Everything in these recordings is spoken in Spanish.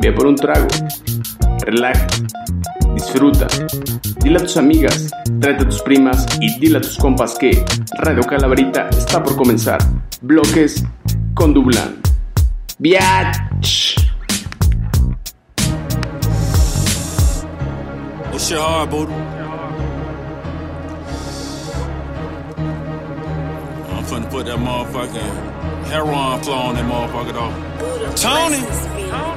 Ve por un trago, relaja, disfruta, dile a tus amigas, tráete a tus primas y dile a tus compas que Radio Calaverita está por comenzar. Bloques con Dublán. Biatch. What's motherfucking heroin flow on that motherfucker though. Tony!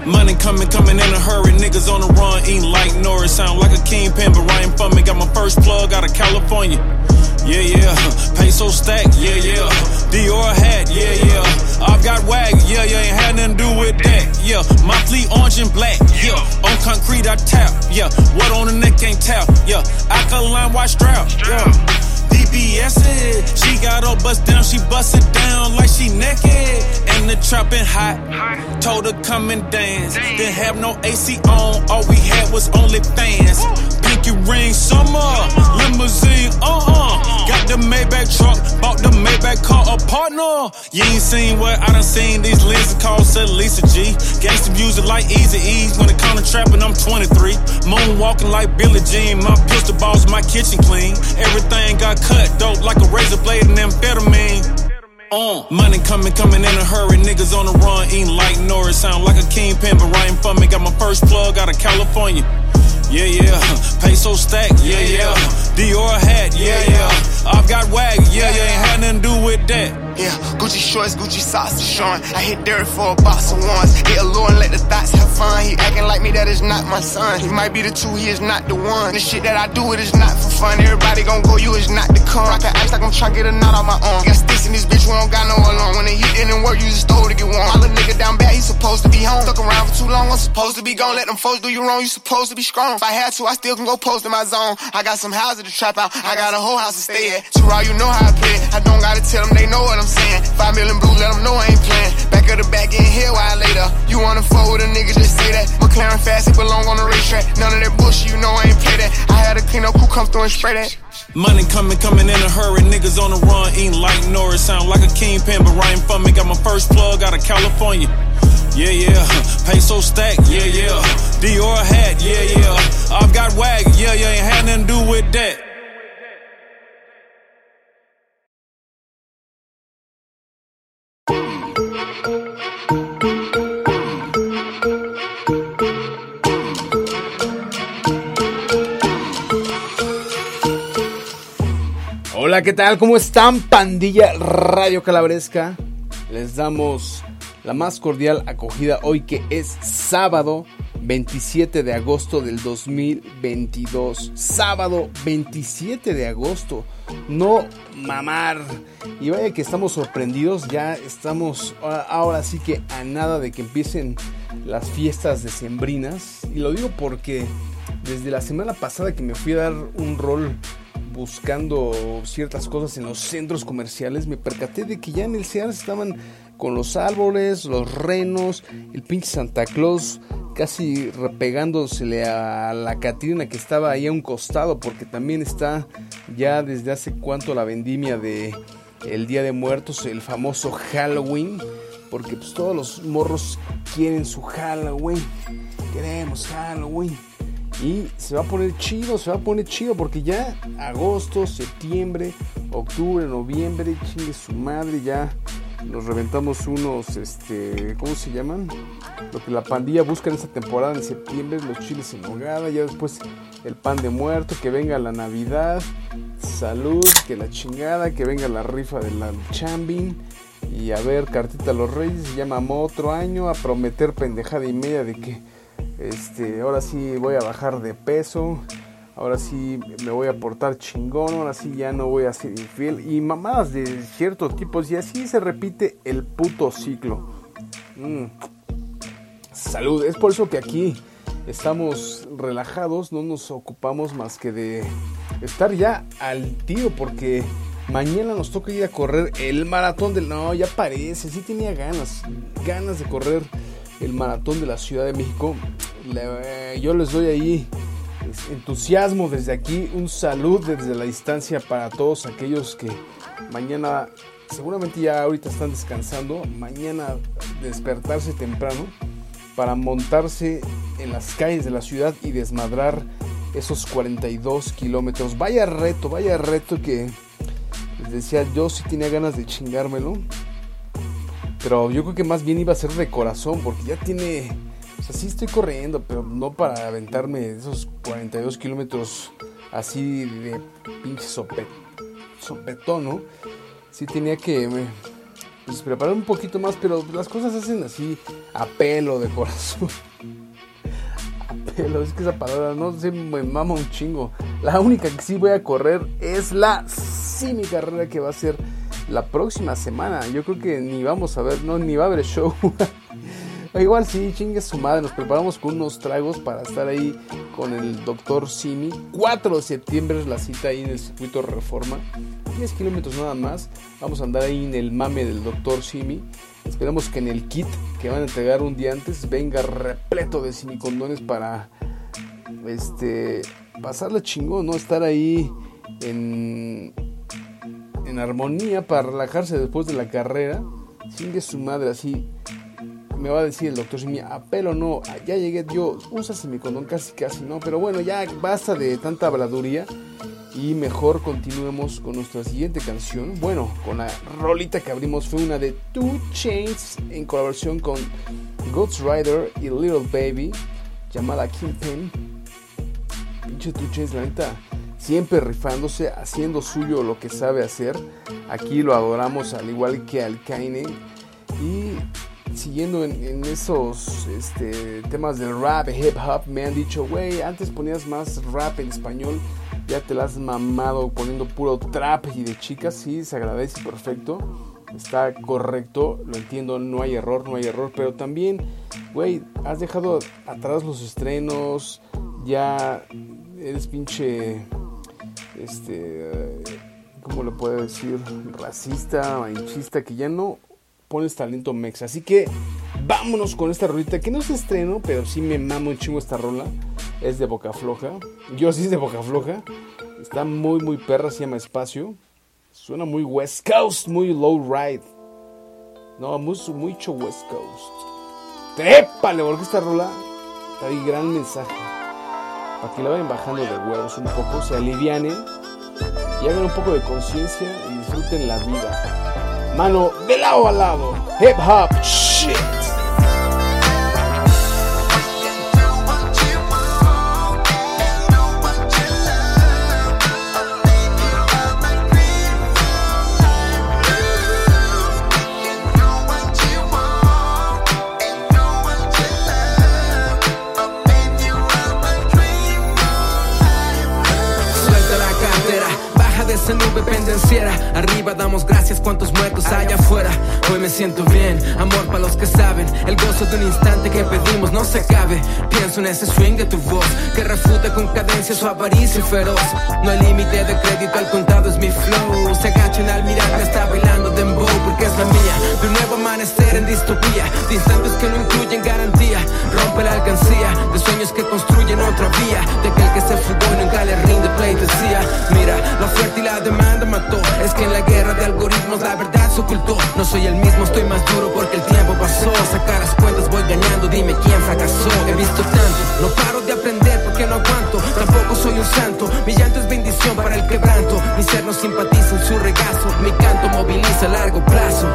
Money coming, coming in a hurry. Niggas on the run, eating like Norris. Sound like a kingpin, but Ryan me. Got my first plug out of California. Yeah, yeah. Peso stack, yeah, yeah. Dior hat, yeah, yeah. I've got wag, yeah, yeah. Ain't had nothing to do with that, yeah. My fleet orange and black, yeah. On concrete I tap, yeah. What on the neck ain't tap, yeah. Alkaline white strap, yeah. It. She got her bust down, she bust it down like she naked. And the trap been hot. Told her come and dance. Didn't have no AC on, all we had was only fans. Pinky ring summer, limousine, uh uh. Got the Maybach truck, bought the Maybach car, a partner. You ain't seen what I done seen. These lenses cost at least a G. Gangsta music like Easy Ease. When it come to trapping, I'm 23. Moonwalking like Billie Jean. My pistol balls, my kitchen clean. Everything got cut dope like a razor blade and amphetamine. Uh, money coming, coming in a hurry. Niggas on the run, eating like Norris. Sound like a kingpin, but writing for me. Got my first plug out of California. Yeah, yeah. Peso stack, yeah, yeah. Dior hat, yeah, yeah. I've got wag, yeah, yeah. Ain't had nothing to do with that. Yeah, Gucci shorts, Gucci socks, Sean. I hit Derek for a box of ones. Hit a and let the thoughts have fun. He acting like me, that is not my son. He might be the two, he is not the one. The shit that I do, it is not for fun. Everybody gon' go, you is not the con. I can act like I'm trying to get a knot on my arm. Got sticks in this bitch, we don't got no alarm. When the heat didn't work, you just stole to get warm. All the nigga down bad, he supposed to be home. Stuck around for too long, I'm supposed to be gone. Let them folks do you wrong, you supposed to be strong. If I had to, I still can go post in my zone. I got some houses to trap out, I got a whole house to stay at. To raw, you know how I play. I don't gotta tell them, they know what I'm saying. Five million blue, let them know I ain't playing. Back of the back, getting hit while later. You wanna fuck with a nigga, just say that. McLaren fast, it belong on the racetrack. None of that bullshit, you know I ain't play that. I had a clean up crew come through and spray that. Money coming, coming in a hurry. Niggas on the run, eating like Norris. Sound like a kingpin, but writing for me. Got my first plug out of California. Yeah, yeah. Peso stack, yeah, yeah. Dior hat, yeah, yeah. I've got wag, yeah, yeah. Ain't had nothing to do with that. Hola, ¿qué tal? ¿Cómo están, pandilla Radio Calabresca? Les damos la más cordial acogida hoy que es sábado 27 de agosto del 2022. Sábado 27 de agosto. No mamar. Y vaya que estamos sorprendidos. Ya estamos ahora sí que a nada de que empiecen las fiestas decembrinas. Y lo digo porque desde la semana pasada que me fui a dar un rol buscando ciertas cosas en los centros comerciales, me percaté de que ya en el Sears estaban con los árboles, los renos, el pinche Santa Claus casi repegándosele a la Catrina que estaba ahí a un costado, porque también está ya desde hace cuánto la vendimia de el Día de Muertos, el famoso Halloween, porque pues todos los morros quieren su Halloween, queremos Halloween. Y se va a poner chido, se va a poner chido porque ya agosto, septiembre, octubre, noviembre, chingue su madre, ya nos reventamos unos, este, ¿cómo se llaman? Lo que la pandilla busca en esta temporada en septiembre, los chiles en nogada, ya después el pan de muerto, que venga la Navidad, salud, que la chingada, que venga la rifa de la chambing. Y a ver, cartita a los reyes, ya mamó otro año a prometer pendejada y media de que este, ahora sí voy a bajar de peso, ahora sí me voy a portar chingón, ahora sí ya no voy a ser infiel y mamadas de ciertos tipos y así se repite el puto ciclo. Mm. Salud, es por eso que aquí estamos relajados, no nos ocupamos más que de estar ya al tiro porque mañana nos toca ir a correr el maratón del... No, ya parece, sí tenía ganas, ganas de correr el maratón de la Ciudad de México. Yo les doy ahí entusiasmo desde aquí, un salud desde la distancia para todos aquellos que mañana, seguramente ya ahorita están descansando, mañana despertarse temprano para montarse en las calles de la ciudad y desmadrar esos 42 kilómetros. Vaya reto, vaya reto que les decía, yo sí tenía ganas de chingármelo. Pero yo creo que más bien iba a ser de corazón, porque ya tiene. O sea, sí estoy corriendo, pero no para aventarme esos 42 kilómetros así de pinche sopetón, ¿no? Sí tenía que pues, preparar un poquito más, pero las cosas hacen así a pelo de corazón. a pelo, es que esa palabra no sé, me mama un chingo. La única que sí voy a correr es la sí mi carrera que va a ser la próxima semana. Yo creo que ni vamos a ver, no, ni va a haber show. Igual sí, chingue su madre, nos preparamos con unos tragos para estar ahí con el doctor Simi. 4 de septiembre es la cita ahí en el circuito Reforma. 10 kilómetros nada más. Vamos a andar ahí en el mame del doctor Simi. Esperamos que en el kit que van a entregar un día antes venga repleto de simicondones para este pasarle chingón, ¿no? Estar ahí en en armonía para relajarse después de la carrera. Sigue su madre así. Me va a decir el doctor Simi, apelo no, ya llegué yo, usa semicondón casi casi, ¿no? Pero bueno, ya basta de tanta habladuría y mejor continuemos con nuestra siguiente canción. Bueno, con la rolita que abrimos fue una de Two Chains en colaboración con Ghost Rider y Little Baby, llamada Kingpin. Pinche Two Chains, la neta siempre rifándose, haciendo suyo lo que sabe hacer. Aquí lo adoramos al igual que al Kaine. Y siguiendo en, esos este, temas del rap, hip hop, me han dicho, güey, antes ponías más rap en español, ya te las has mamado poniendo puro trap y de chicas, sí, se agradece, perfecto. Está correcto, lo entiendo, no hay error, no hay error, pero también, güey, has dejado atrás los estrenos, ya eres pinche este, ¿cómo lo puedo decir? Racista, manchista, que ya no pones talento mex. Así que vámonos con esta rolita, que no se estreno, pero sí me mamo un chingo esta rola. Es de boca floja. Yo sí es de boca floja. Está muy, muy perra, se llama Espacio. Suena muy West Coast, muy low ride. No, mucho, mucho West Coast. Trépale, porque esta rola trae gran mensaje para que la vayan bajando de huevos un poco, se alivianen y hagan un poco de conciencia y disfruten la vida. Mano, de lado a lado, hip hop, shit. Siento bien, amor para los que saben. El gozo de un instante que pedimos no se cabe. Pienso en ese swing de tu voz que refuta con cadencia su avaricia feroz. No hay límite de crédito, al contado es mi flow. Se agachan al mirarme, está bailando dembow porque es la mía. De un nuevo amanecer en distopía, de instantes que no incluyen garantía. Rompe la alcancía de sueños que construyen otra vía. De aquel que se fugó nunca le rinde pleitesía. Mira, la oferta y la demanda mató. Es que en la guerra de algoritmos la verdad se ocultó. No soy el mismo, estoy más duro porque el tiempo pasó. Sacar las cuentas voy ganando, dime quién fracasó. He visto tanto, no paro de aprender porque no aguanto. Tampoco soy un santo, mi llanto es bendición para el quebranto. Mi ser no simpatiza en su regazo, mi canto moviliza a largo plazo.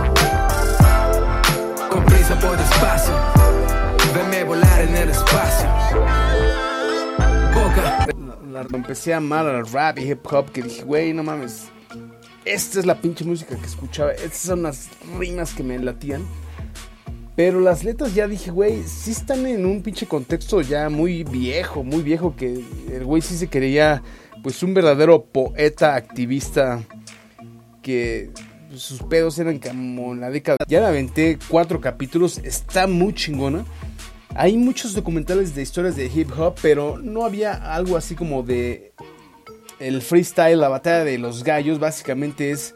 Con prisa voy despacio, venme volar en el espacio. Boca. La, la- empecé a amar al rap y hip hop que dije, güey, no mames. Esta es la pinche música que escuchaba. Estas son las rimas que me latían. Pero las letras ya dije, güey, sí están en un pinche contexto ya muy viejo, muy viejo, que el güey sí se creía pues un verdadero poeta activista que sus pedos eran como en la década. Ya la aventé cuatro capítulos, está muy chingona. Hay muchos documentales de historias de hip hop, pero no había algo así como de el freestyle, la batalla de los gallos, básicamente es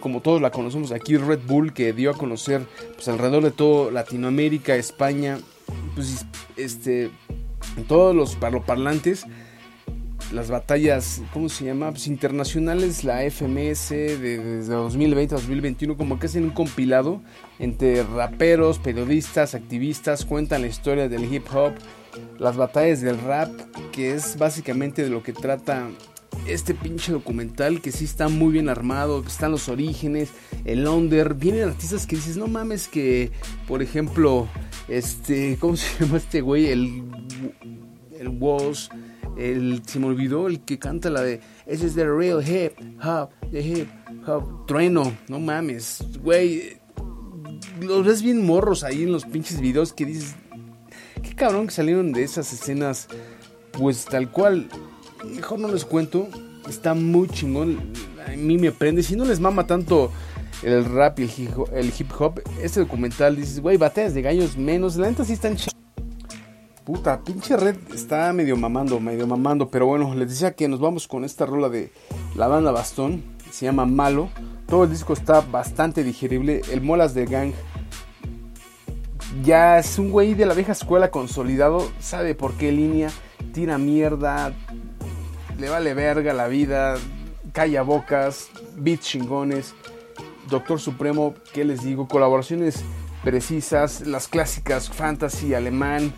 como todos la conocemos aquí, Red Bull, que dio a conocer pues, alrededor de todo Latinoamérica, España, pues este, todos los parloparlantes, las batallas, ¿cómo se llama? Pues internacionales, la FMS, de- desde 2020 a 2021, como que hacen un compilado entre raperos, periodistas, activistas, cuentan la historia del hip hop, las batallas del rap, que es básicamente de lo que trata este pinche documental que sí está muy bien armado, que están los orígenes, el under, vienen artistas que dices, no mames que, por ejemplo, este, ¿cómo se llama este güey? El, el el, se me olvidó, el que canta la de, ese es the real hip hop, the hip hop, trueno, no mames, güey, los ves bien morros ahí en los pinches videos que dices, qué cabrón que salieron de esas escenas, pues tal cual, mejor no les cuento, está muy chingón, a mí me prende, si no les mama tanto el rap y el hip hop, el hip hop este documental dices, güey, batallas de gallos menos, la neta sí están ch... Puta, pinche red está medio mamando, medio mamando, pero bueno, les decía que nos vamos con esta rola de la banda Bastón, se llama Malo, todo el disco está bastante digerible, el Molas de Gang. Ya es un güey de la vieja escuela consolidado, sabe por qué línea, tira mierda, le vale verga la vida, calla bocas, beats chingones, Doctor Supremo, ¿qué les digo? Colaboraciones precisas, las clásicas fantasy alemán,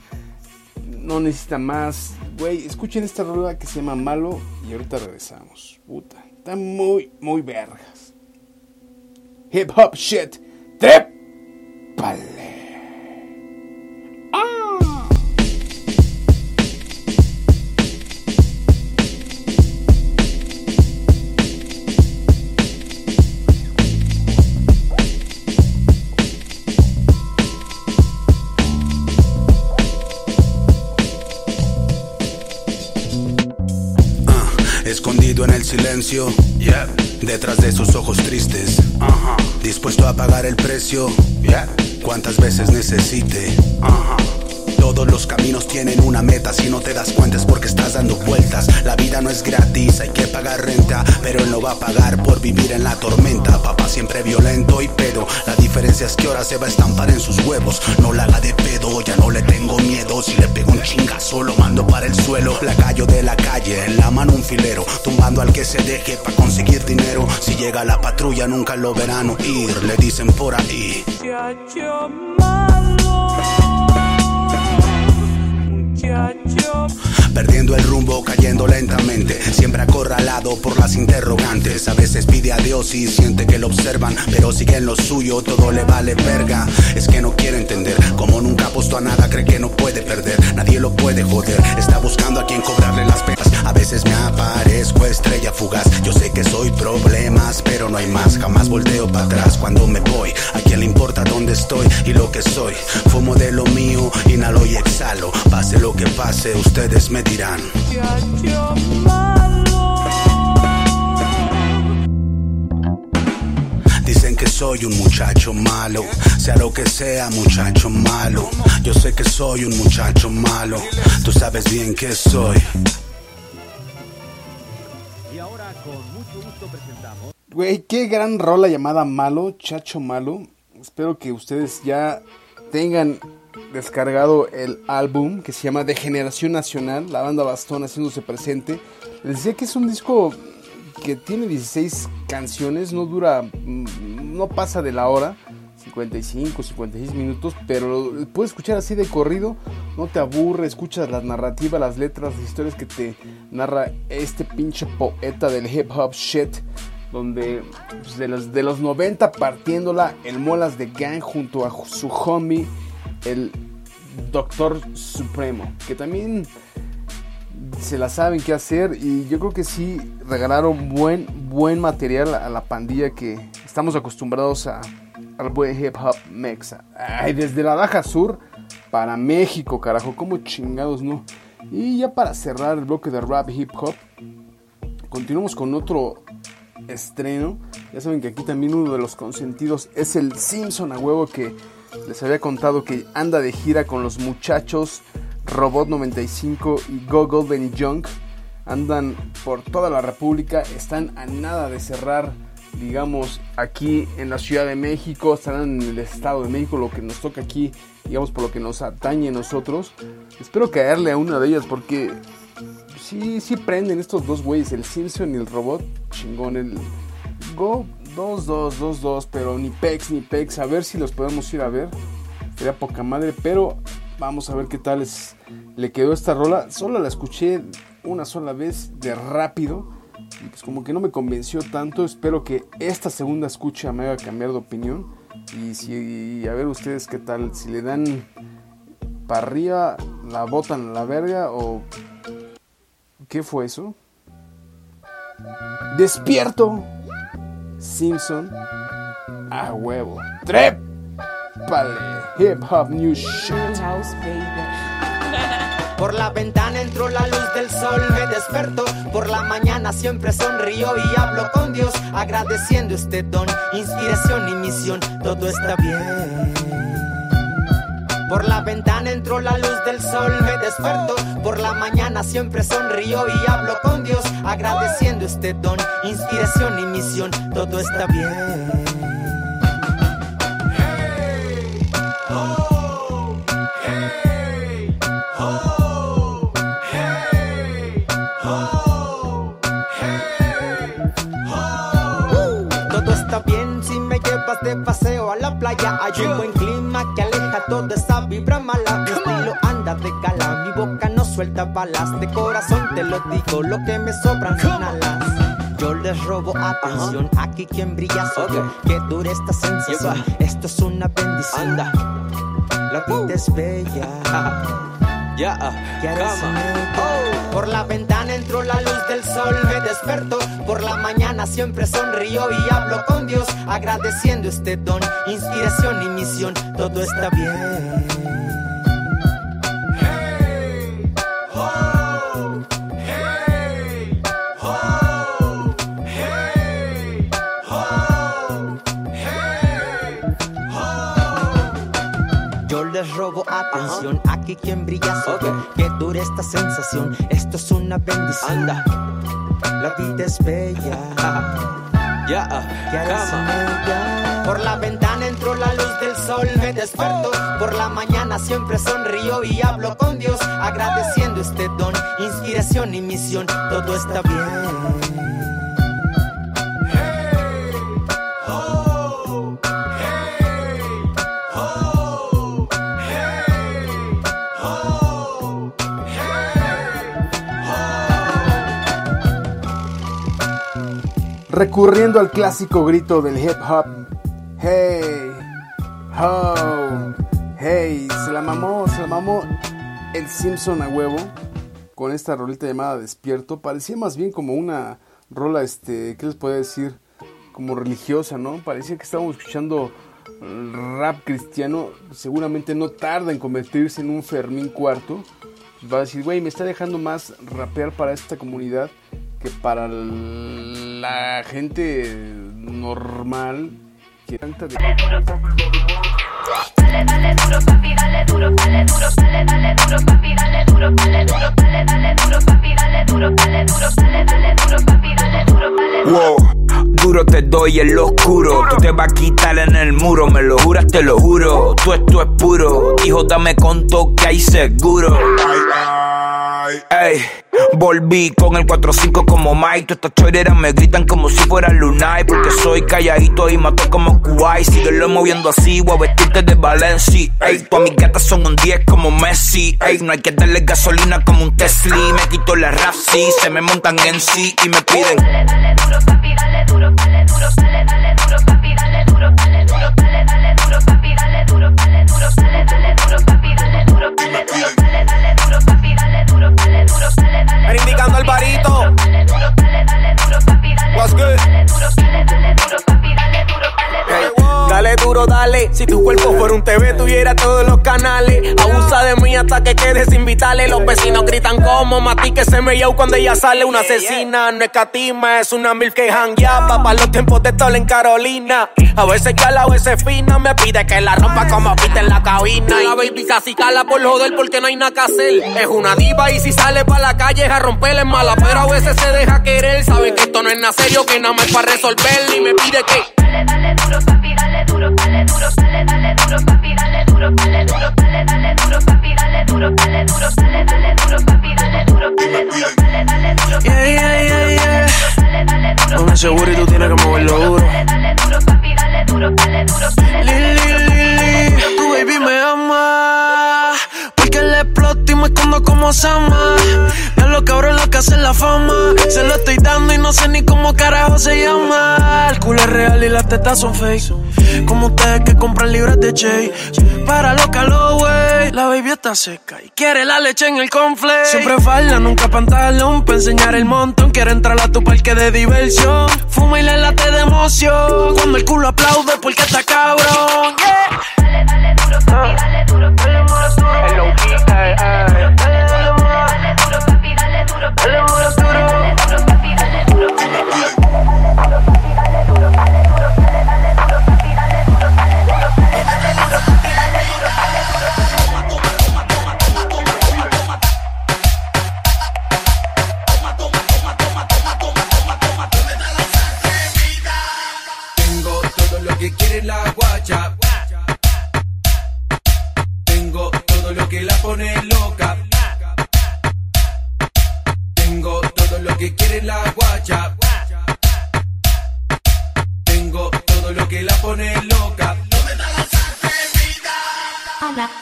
no necesita más. Güey, escuchen esta rola que se llama Malo y ahorita regresamos. Puta, está muy, muy vergas. Hip hop shit, trépale. Detrás de sus ojos tristes, dispuesto a pagar el precio, cuantas veces necesite. Todos los caminos tienen una meta, si no te das cuenta es porque estás dando vueltas. La vida no es gratis, hay que pagar renta, pero él no va a pagar por vivir en la tormenta. Papá siempre violento y pedo, la diferencia es que ahora se va a estampar en sus huevos. No la haga de pedo, ya no le tengo miedo. Si le pego un chingazo, lo mando para el suelo. La callo de la calle, en la mano un filero, tumbando al que se deje para conseguir dinero. Si llega la patrulla, nunca lo verán oír, le dicen por ahí. Perdiendo el rumbo, cayendo lentamente. Siempre acorralado por las interrogantes. A veces pide a Dios y siente que lo observan. Pero sigue en lo suyo, todo le vale verga. Es que no quiere entender. Como nunca apostó a nada, cree que no puede perder. Nadie lo puede joder. Está buscando a quien cobrarle las penas. A veces me aparezco estrella fugaz. Yo sé que soy problemas, pero no hay más. Jamás volteo para atrás cuando me voy. A quien le importa dónde estoy y lo que soy. Fumo de lo mío, inhalo y exhalo. Pase lo que pase, ustedes me dirán. malo. que soy un muchacho malo, sea lo que sea muchacho malo. Yo sé que soy un muchacho malo, tú sabes bien que soy. Güey, qué gran rola llamada Malo, Chacho Malo. Espero que ustedes ya tengan descargado el álbum que se llama De Generación Nacional, la banda Bastón haciéndose presente. Les decía que es un disco que tiene 16 canciones, no dura, mm, no pasa de la hora, 55, 56 minutos, pero puedes escuchar así de corrido, no te aburre, escuchas la narrativa, las letras, las historias que te narra este pinche poeta del hip hop shit donde pues, de, los, de los 90 partiéndola el Molas de Gang junto a su homie, el Doctor Supremo, que también se la saben qué hacer y yo creo que sí regalaron buen, buen material a la pandilla que estamos acostumbrados a, al buen hip hop mexa. Ay, desde la Baja Sur para México, carajo, como chingados, ¿no? Y ya para cerrar el bloque de rap hip hop, continuamos con otro estreno. Ya saben que aquí también uno de los consentidos es el Simpson a huevo que les había contado que anda de gira con los muchachos Robot 95 y Go Golden Junk. Andan por toda la República, están a nada de cerrar, digamos, aquí en la Ciudad de México, estarán en el Estado de México, lo que nos toca aquí, digamos, por lo que nos atañe a nosotros. Espero caerle a una de ellas porque sí, sí prenden estos dos güeyes, el Simpson y el robot. Chingón, el Go 2-2, 2-2, pero ni Pex ni Pex. A ver si los podemos ir a ver. Sería poca madre, pero vamos a ver qué tal le quedó esta rola. Solo la escuché una sola vez de rápido. Y pues como que no me convenció tanto. Espero que esta segunda escucha me haga cambiar de opinión. Y si, a ver ustedes qué tal, si le dan para arriba, la botan a la verga o ¿Qué fue eso? Despierto. Simpson. A huevo. Trépale. Hip hop new shit. Por la ventana entró la luz del sol, me desperto. Por la mañana siempre sonrío y hablo con Dios, agradeciendo este don, inspiración y misión. Todo está bien. Por la ventana entró la luz del sol, me desperto. Por la mañana siempre sonrío y hablo con Dios, agradeciendo este don, inspiración y misión. Todo está bien. De paseo a la playa. Hay un buen clima que aleja toda esa vibra mala. Mi estilo anda de cala, mi boca no suelta balas. De corazón te lo digo, lo que me sobran son alas. Yo les robo atención, aquí quien brilla soy yo. Que dure esta sensación, esto es una bendición. La vida es bella. Ya, ¿Quieres ella? Por la ventana entró la luz del sol, me desperto. Por la mañana siempre sonrío y hablo con Dios, agradeciendo este don, inspiración y misión. Todo está bien. Les robo atención, aquí quien brilla soy yo. Que dure esta sensación, esto es una bendición. La vida es bella. Ya, ¿Quieres ella? Por la ventana entró la luz del sol, me desperto. Por la mañana siempre sonrío y hablo con Dios, agradeciendo este don, inspiración y misión. Todo está bien. Recurriendo al clásico grito del hip hop. Hey, ho, hey, se la mamó, se la mamó el Simpson a huevo con esta rolita llamada Despierto. Parecía más bien como una rola, este, ¿qué les puedo decir? Como religiosa, ¿no? Parecía que estábamos escuchando rap cristiano. Seguramente no tarda en convertirse en un Fermín cuarto. Va a decir, güey, me está dejando más rapear para esta comunidad que para la gente normal que tanta de... Dale duro, dale duro, papi, dale duro, dale duro, dale, dale duro, papi, dale duro, dale duro, dale, dale duro, papi, dale duro, dale duro, dale, dale duro, papi, dale duro, dale duro. Wow, duro te doy en lo oscuro. Tú te vas a quitar en el muro, me lo juras, te lo juro. Tú esto es puro. Hijo, dame conto que hay seguro. Ey, volví con el 4-5 como Mike. Todas estas choreras me gritan como si fuera Lunay. Porque soy calladito y mato como Kuwait. Síguelo moviendo así, voy a vestirte de Valencia. Ey, todas mis gatas son un 10 como Messi. Ey, no hay que darle gasolina como un Tesla. Me quito la rap, sí, se me montan en sí y me piden. Dale, dale duro, papi, dale duro, dale duro, dale, dale duro, papi, dale duro, dale duro, dale, dale duro, papi, dale duro, dale duro, dale, dale duro, papi, dale duro, dale duro, dale, dale duro, papi, dale duro, dale duro, dale, dale Ven indicando el varito. dale duro, dale, dale duro, papi, dale What's good? dale duro, dale, dale duro, Duro, dale. Si tu cuerpo fuera un TV, tuviera todos los canales. Abusa de mí hasta que quedes sin vitales. Los vecinos gritan como Mati que se me llevó cuando ella sale. Una asesina, no es catima, es una mil que jangueaba. Pa' los tiempos de Tol en Carolina. A veces cala, a veces fina. Me pide que la rompa como pita en la cabina. La baby casi cala por joder porque no hay nada que hacer. Es una diva y si sale pa' la calle es a romperle mala. Pero a veces se deja querer. Sabe que esto no es nada serio, que nada más para resolver. Y me pide que. Dale, dale duro, papi, dale duro, dale duro, dale, dale duro, papi, dale duro, dale duro, dale, dale duro, papi, dale duro, dale duro, dale, dale duro, papi, dale duro, dale duro, dale, dale duro, Yeah, yeah, yeah, yeah. dale, dale duro, Con ese tú tienes que moverlo duro. dale, dale duro, papi, dale duro, dale duro, dale, dale me escondo como Sama. Ya lo cabrón lo que hace la fama. Se lo estoy dando y no sé ni cómo carajo se llama. El culo es real y las tetas son fake. Como ustedes que compran libras de Che. Para lo calor. La baby está seca y quiere la leche en el confle. Siempre falda, nunca pantalón. Para enseñar el montón. Quiere entrar a tu parque de diversión. Fuma y le late de emoción. Cuando el culo aplaude porque está cabrón. Yeah. dale, dale duro, papi, dale duro,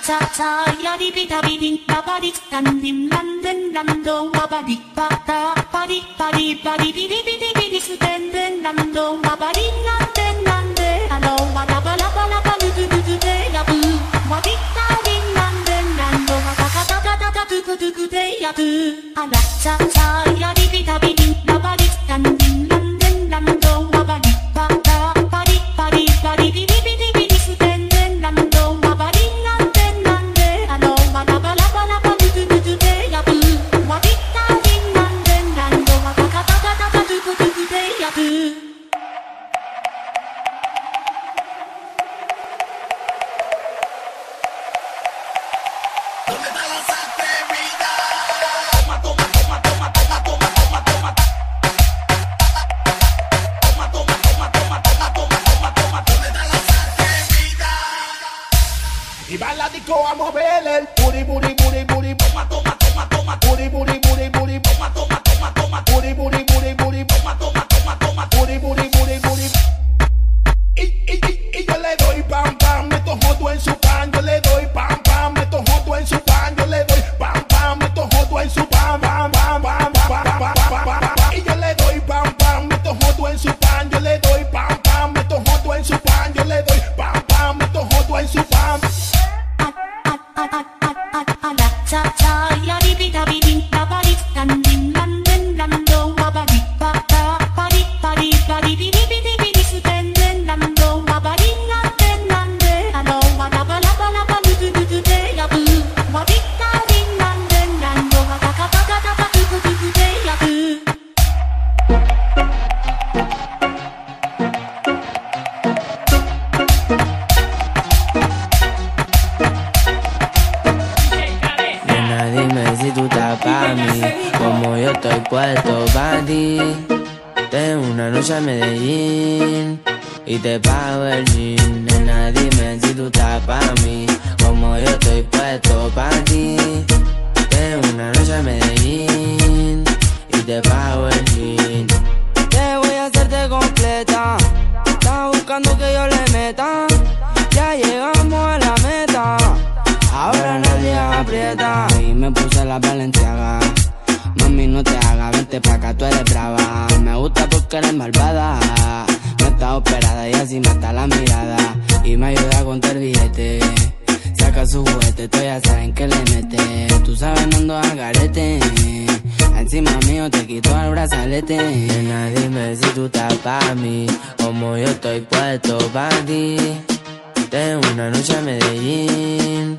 ささやりびたびりんばばりスタンディンランデンランドワバリパタパリパリパリビリビリビリステンデンランドワバリランデンランデあのわらばらばらばルグルグでやぶわびたりんランデンランドわたたたたたたくくくタンディン Va la disco a mover el booty, booty, booty, booty. Toma, toma, toma, toma. Booty, booty. Noche a Medellín y te pago el jean. Nena, dime si tú estás pa' mí, como yo estoy puesto pa' ti. Tengo una noche a Medellín y te pago el jean. Te voy a hacerte completa. Estás buscando que yo le meta. Ya llegamos a la meta. Ahora nadie aprieta. Y me puse la valenciaga. Mami, no te hagas, vente pa' acá, tú eres brava. Me gusta porque eres malvada. No está operada y así mata la mirada. Y me ayuda a contar billete. Saca su juguete, tú ya saben que le mete. Tú sabes, no ando al garete. Encima mío te quito el brazalete. Nena, dime si tú estás pa' mí. Como yo estoy puesto pa' ti. Tengo una noche a Medellín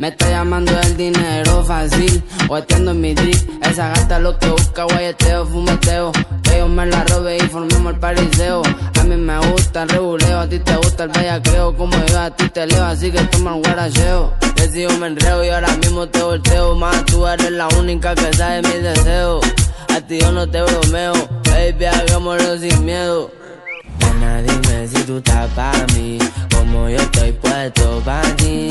Me está llamando el dinero fácil. O mi drip. Esa gata lo que busca, guayeteo, fumeteo. Que me la robe y formemos el pariseo. A mí me gusta el reguleo, a ti te gusta el bellaqueo. Como yo a ti te leo, así que toma el guaracheo. Decido me enreo y ahora mismo te volteo. Más tú eres la única que sabe mis deseos. A ti yo no te bromeo, baby, hagámoslo sin miedo. Nena, dime si tú estás pa' mí, como yo estoy puesto pa' ti.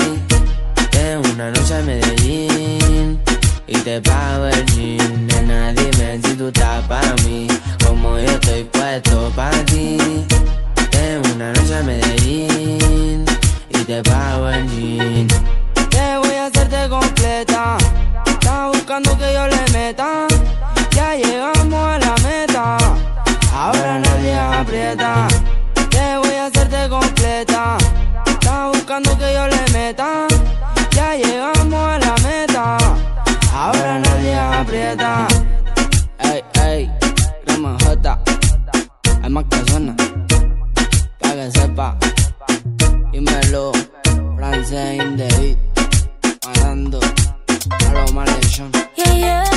Tengo una noche en Medellín y te pago el jean. Nena, dime si tú estás pa' mí, como yo estoy puesto pa' ti. Tengo una noche en Medellín y te pago el jean. Te voy a hacerte completa. Estás buscando que yo le meta. Ya llegamos a la meta. Ahora nadie aprieta. Te voy a hacerte completa. Estás buscando que yo le meta. Llegamos a la meta. Ahora nadie aprieta. Ey, ey, crema J. Hay más que suena. Pa' que sepa. Dímelo. Francés in the beat. Matando. A lo maldición. Yeah. Yeah,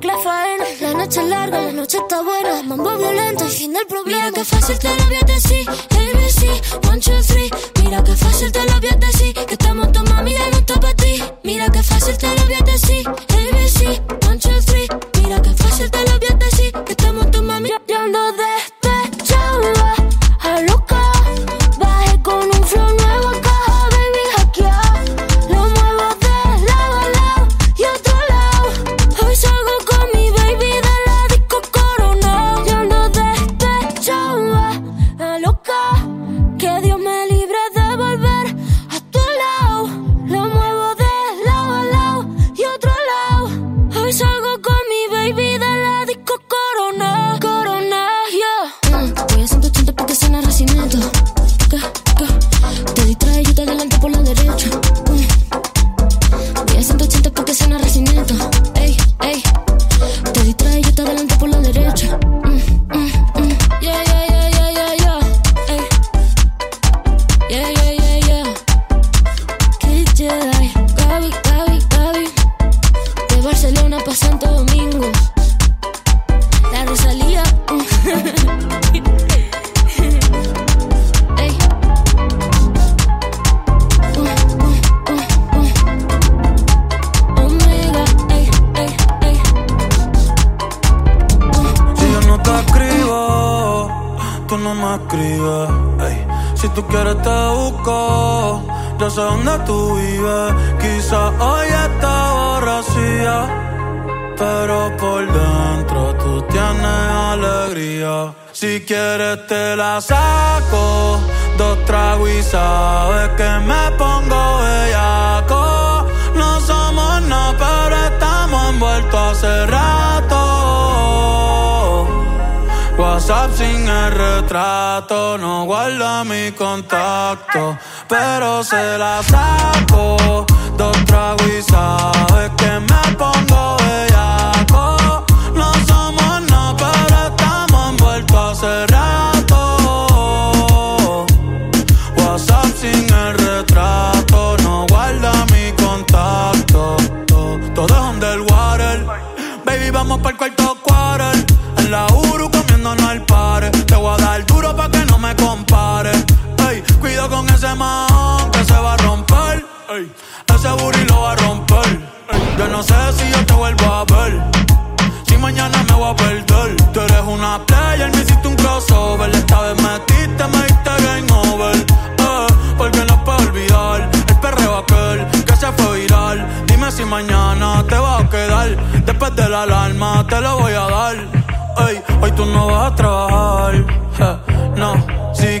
la faena. La noche es larga, la noche está buena. Mambo violento y fin del problema. Mira que fácil te lo voy a decir. ABC, one, two, three. Mira que fácil te lo voy a decir. Que estamos tu mami, ya casa donde tú vives. Quizá hoy está borracía, pero por dentro tú tienes alegría. Si quieres te la saco, dos tragos y sabes que me pongo bellaco. No somos nada, pero estamos envueltos hace rato. WhatsApp sin el retrato, no guarda mi contacto pero se la saco. Dos tragos y sabes que me pongo Después de la alarma te lo voy a dar. Ey, hoy tú no vas a trabajar. Eh, no, si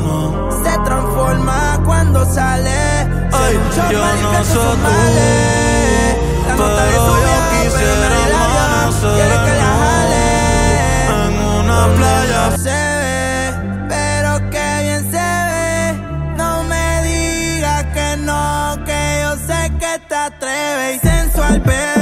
se transforma cuando sale. Hoy yo no soy tú, pero yo quisiera amanecer que la jale. en una playa. Se ve, pero que bien se ve. No me digas que no, que yo sé que te atreves. y Sensual, bebé.